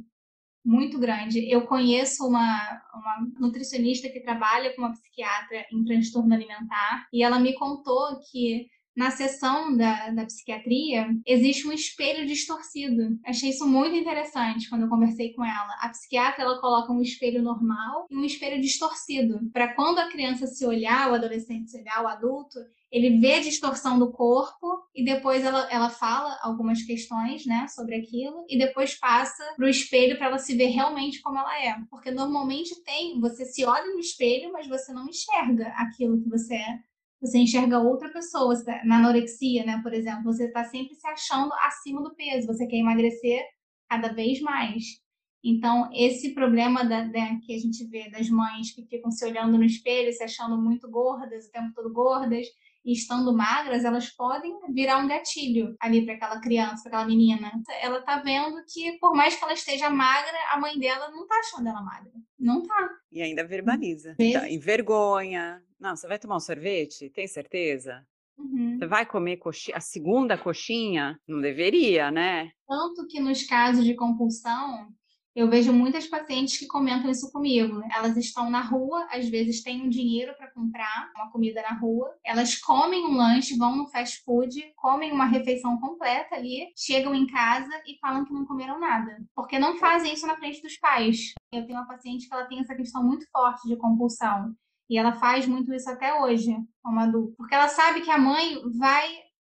muito grande. Eu conheço uma, uma nutricionista que trabalha com uma psiquiatra em transtorno alimentar e ela me contou que na sessão da, da psiquiatria, existe um espelho distorcido. Achei isso muito interessante quando eu conversei com ela. A psiquiatra ela coloca um espelho normal e um espelho distorcido, para quando a criança se olhar, o adolescente se olhar, o adulto, ele vê a distorção do corpo e depois ela, ela fala algumas questões, né, sobre aquilo e depois passa para o espelho para ela se ver realmente como ela é. Porque normalmente tem, você se olha no espelho, mas você não enxerga aquilo que você é. Você enxerga outra pessoa. Tá, na anorexia, né, por exemplo, você está sempre se achando acima do peso. Você quer emagrecer cada vez mais. Então, esse problema da, da, que a gente vê das mães que ficam se olhando no espelho, se achando muito gordas, o tempo todo gordas, e estando magras, elas podem virar um gatilho ali para aquela criança, para aquela menina. Ela tá vendo que, por mais que ela esteja magra, a mãe dela não tá achando ela magra. Não tá. E ainda verbaliza. Tá, envergonha. Não, você vai tomar um sorvete? Tem certeza? Uhum. Você vai comer coxinha, a segunda coxinha? Não deveria, né? Tanto que nos casos de compulsão, eu vejo muitas pacientes que comentam isso comigo. Elas estão na rua, às vezes têm um dinheiro para comprar uma comida na rua, elas comem um lanche, vão no fast food, comem uma refeição completa ali, chegam em casa e falam que não comeram nada, porque não fazem isso na frente dos pais. Eu tenho uma paciente que ela tem essa questão muito forte de compulsão. E ela faz muito isso até hoje, como adulta. Porque ela sabe que a mãe vai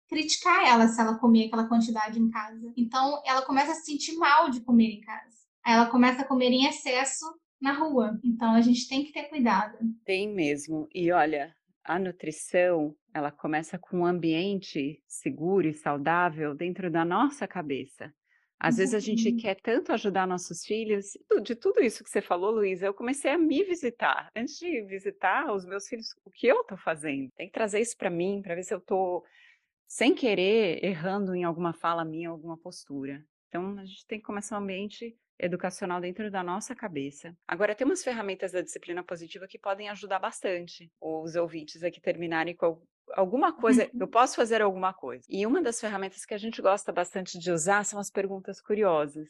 criticar ela se ela comer aquela quantidade em casa. Então, ela começa a se sentir mal de comer em casa. Ela começa a comer em excesso na rua. Então, a gente tem que ter cuidado. Tem mesmo. E olha, a nutrição, ela começa com um ambiente seguro e saudável dentro da nossa cabeça. Às uhum. vezes a gente uhum. quer tanto ajudar nossos filhos. De tudo isso que você falou, Luísa, eu comecei a me visitar. Antes de visitar os meus filhos, o que eu estou fazendo? Tem que trazer isso para mim, para ver se eu estou, sem querer, errando em alguma fala minha, alguma postura. Então, a gente tem que começar um ambiente educacional dentro da nossa cabeça. Agora, tem umas ferramentas da disciplina positiva que podem ajudar bastante os ouvintes a que terminarem com alguma coisa, eu posso fazer alguma coisa. E uma das ferramentas que a gente gosta bastante de usar são as perguntas curiosas.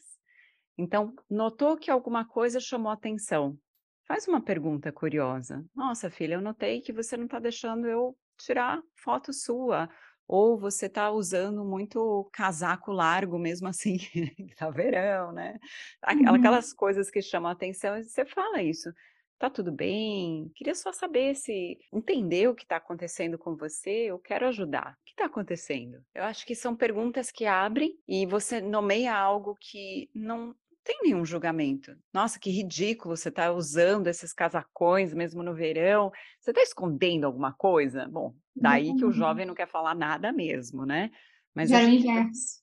Então, notou que alguma coisa chamou atenção? Faz uma pergunta curiosa. Nossa, filha, eu notei que você não está deixando eu tirar foto sua. Ou você está usando muito casaco largo, mesmo assim, tá verão, né? Uhum. Aquelas coisas que chamam atenção, você fala isso tá tudo bem? Queria só saber se entender o que está acontecendo com você, eu quero ajudar. O que está acontecendo? Eu acho que são perguntas que abrem e você nomeia algo que não tem nenhum julgamento. Nossa, que ridículo você está usando esses casacões mesmo no verão. Você está escondendo alguma coisa? Bom, daí que o jovem não quer falar nada mesmo, né? Mas Já inverso.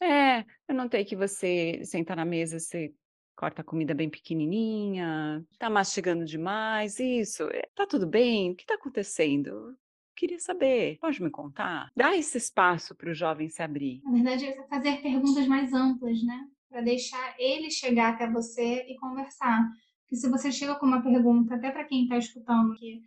É, eu notei que você senta na mesa, você corta a comida bem pequenininha, tá mastigando demais, isso, eh, tá tudo bem? O que tá acontecendo? Queria saber, pode me contar? Dá esse espaço para o jovem se abrir. Na verdade, é fazer perguntas mais amplas, né? Para deixar ele chegar até você e conversar. Porque se você chega com uma pergunta, até para quem está escutando, que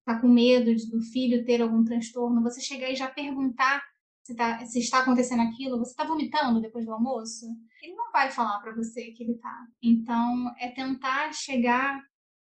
está com medo de, do filho ter algum transtorno, você chegar e já perguntar se, tá, se está acontecendo aquilo, você está vomitando depois do almoço, ele não vai falar para você que ele está. Então, é tentar chegar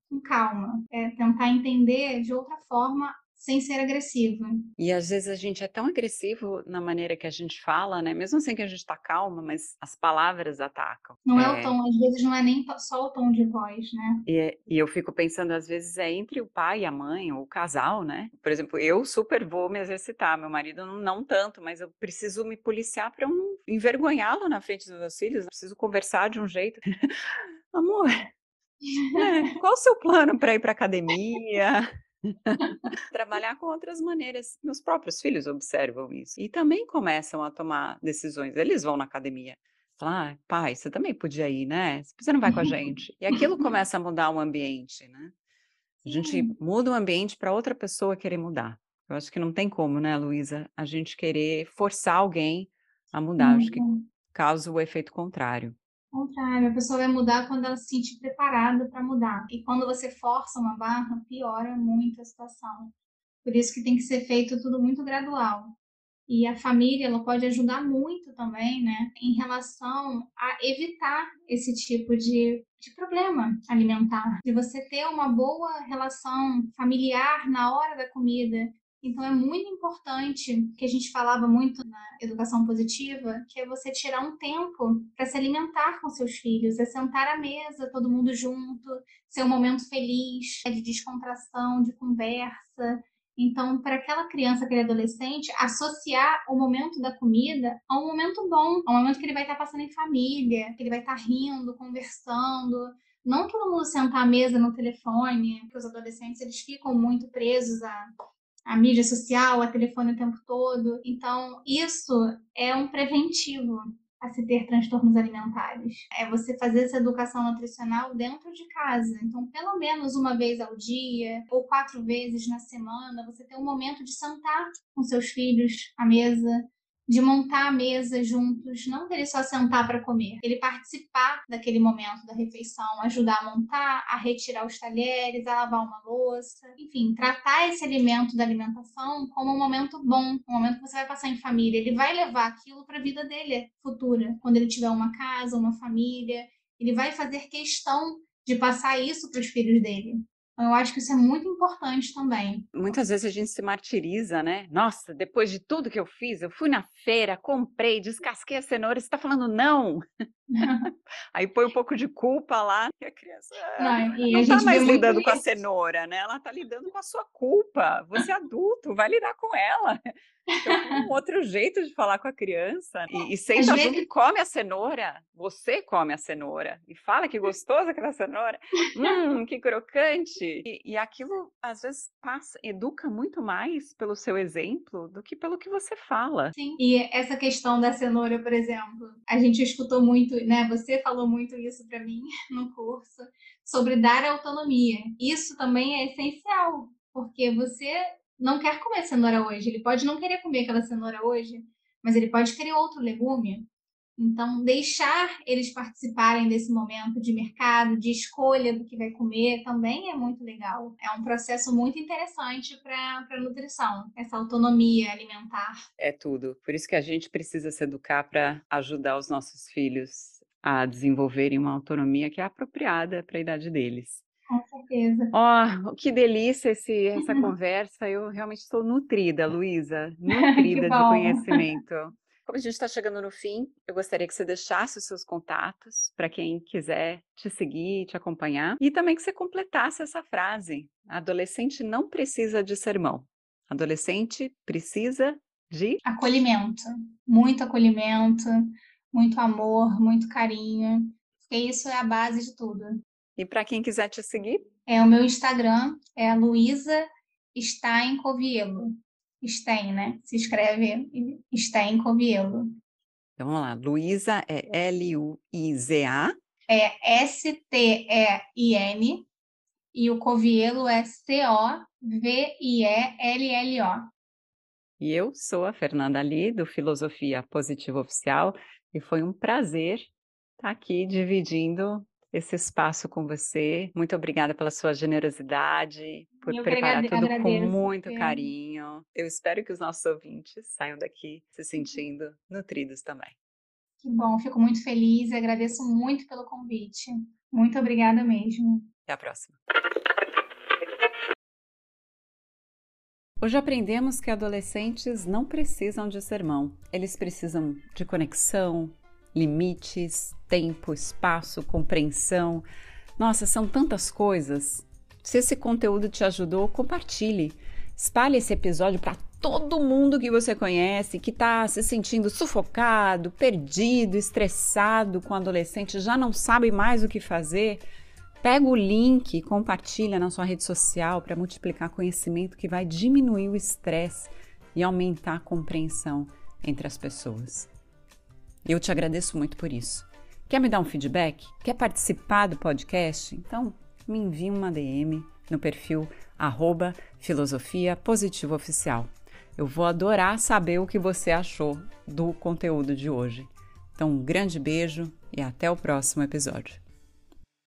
com calma, é tentar entender de outra forma sem ser agressiva. E às vezes a gente é tão agressivo na maneira que a gente fala, né? Mesmo assim que a gente está calma, mas as palavras atacam. Não é... é... o tom, às vezes não é nem só o tom de voz, né? E, e eu fico pensando, às vezes é entre o pai e a mãe, ou o casal, né? Por exemplo, eu super vou me exercitar, meu marido não, não tanto, mas eu preciso me policiar para não envergonhá-lo na frente dos meus filhos, eu preciso conversar de um jeito. Amor, é, qual o seu plano para ir para academia? Trabalhar com outras maneiras. Meus próprios filhos observam isso e também começam a tomar decisões. Eles vão na academia. Falar, ah, pai, você também podia ir, né? Você não vai com a gente. E aquilo começa a mudar o ambiente, né? A gente muda o ambiente para outra pessoa querer mudar. Eu acho que não tem como, né, Luísa, a gente querer forçar alguém a mudar. Acho que causa o efeito contrário contrário, a pessoa vai mudar quando ela se sentir preparada para mudar. E quando você força uma barra, piora muito a situação. Por isso que tem que ser feito tudo muito gradual. E a família ela pode ajudar muito também, né, em relação a evitar esse tipo de, de problema alimentar. De você ter uma boa relação familiar na hora da comida, então é muito importante, que a gente falava muito na educação positiva, que é você tirar um tempo para se alimentar com seus filhos, é sentar à mesa, todo mundo junto, ser um momento feliz, de descontração, de conversa. Então, para aquela criança, aquele adolescente, associar o momento da comida a um momento bom, a um momento que ele vai estar passando em família, que ele vai estar rindo, conversando, não todo mundo sentar à mesa no telefone, porque os adolescentes eles ficam muito presos a a mídia social, a telefone o tempo todo. Então, isso é um preventivo a se ter transtornos alimentares. É você fazer essa educação nutricional dentro de casa. Então, pelo menos uma vez ao dia ou quatro vezes na semana, você ter um momento de sentar com seus filhos à mesa, de montar a mesa juntos, não querer só sentar para comer, ele participar daquele momento da refeição, ajudar a montar, a retirar os talheres, a lavar uma louça, enfim, tratar esse alimento da alimentação como um momento bom, um momento que você vai passar em família. Ele vai levar aquilo para a vida dele futura, quando ele tiver uma casa, uma família, ele vai fazer questão de passar isso para os filhos dele. Eu acho que isso é muito importante também. Muitas vezes a gente se martiriza, né? Nossa, depois de tudo que eu fiz, eu fui na feira, comprei, descasquei a cenoura, você está falando não? Aí põe um pouco de culpa lá, e a criança não, e não está mais lidando com a cenoura, né? Ela está lidando com a sua culpa. Você é adulto, vai lidar com ela. Então, um outro jeito de falar com a criança. E, e senta junto vezes... e come a cenoura. Você come a cenoura. E fala que gostosa aquela cenoura. Hum, que crocante. E, e aquilo, às vezes, passa, educa muito mais pelo seu exemplo do que pelo que você fala. Sim. E essa questão da cenoura, por exemplo, a gente escutou muito, né? Você falou muito isso para mim no curso, sobre dar autonomia. Isso também é essencial, porque você não quer comer cenoura hoje. Ele pode não querer comer aquela cenoura hoje, mas ele pode querer outro legume. Então, deixar eles participarem desse momento de mercado, de escolha do que vai comer, também é muito legal. É um processo muito interessante para a nutrição, essa autonomia alimentar. É tudo. Por isso que a gente precisa se educar para ajudar os nossos filhos a desenvolverem uma autonomia que é apropriada para a idade deles. Com certeza. Ó, oh, que delícia esse, essa conversa. Eu realmente estou nutrida, Luísa, nutrida de conhecimento. Como a gente está chegando no fim, eu gostaria que você deixasse os seus contatos para quem quiser te seguir, te acompanhar, e também que você completasse essa frase: adolescente não precisa de sermão. Adolescente precisa de acolhimento, muito acolhimento, muito amor, muito carinho, porque isso é a base de tudo. E para quem quiser te seguir? É o meu Instagram, é a Luísa Stein Covielo. Stein, né? Se escreve Stein Covielo. Então vamos lá, Luísa é L-U-I-Z-A. É S-T-E-I-N e o Covielo é C-O-V-I-E-L-L-O. E eu sou a Fernanda Ali, do Filosofia Positiva Oficial, e foi um prazer estar aqui dividindo esse espaço com você. Muito obrigada pela sua generosidade, por Eu preparar tudo agradeço, com muito é. carinho. Eu espero que os nossos ouvintes saiam daqui se sentindo nutridos também. Que bom, fico muito feliz e agradeço muito pelo convite. Muito obrigada mesmo. Até a próxima. Hoje aprendemos que adolescentes não precisam de sermão, eles precisam de conexão, limites, tempo, espaço, compreensão. Nossa, são tantas coisas. Se esse conteúdo te ajudou, compartilhe. Espalhe esse episódio para todo mundo que você conhece que está se sentindo sufocado, perdido, estressado com adolescente, já não sabe mais o que fazer. Pega o link e compartilha na sua rede social para multiplicar conhecimento que vai diminuir o estresse e aumentar a compreensão entre as pessoas. Eu te agradeço muito por isso. Quer me dar um feedback? Quer participar do podcast? Então me envie uma DM no perfil arroba filosofia positiva oficial. Eu vou adorar saber o que você achou do conteúdo de hoje. Então, um grande beijo e até o próximo episódio.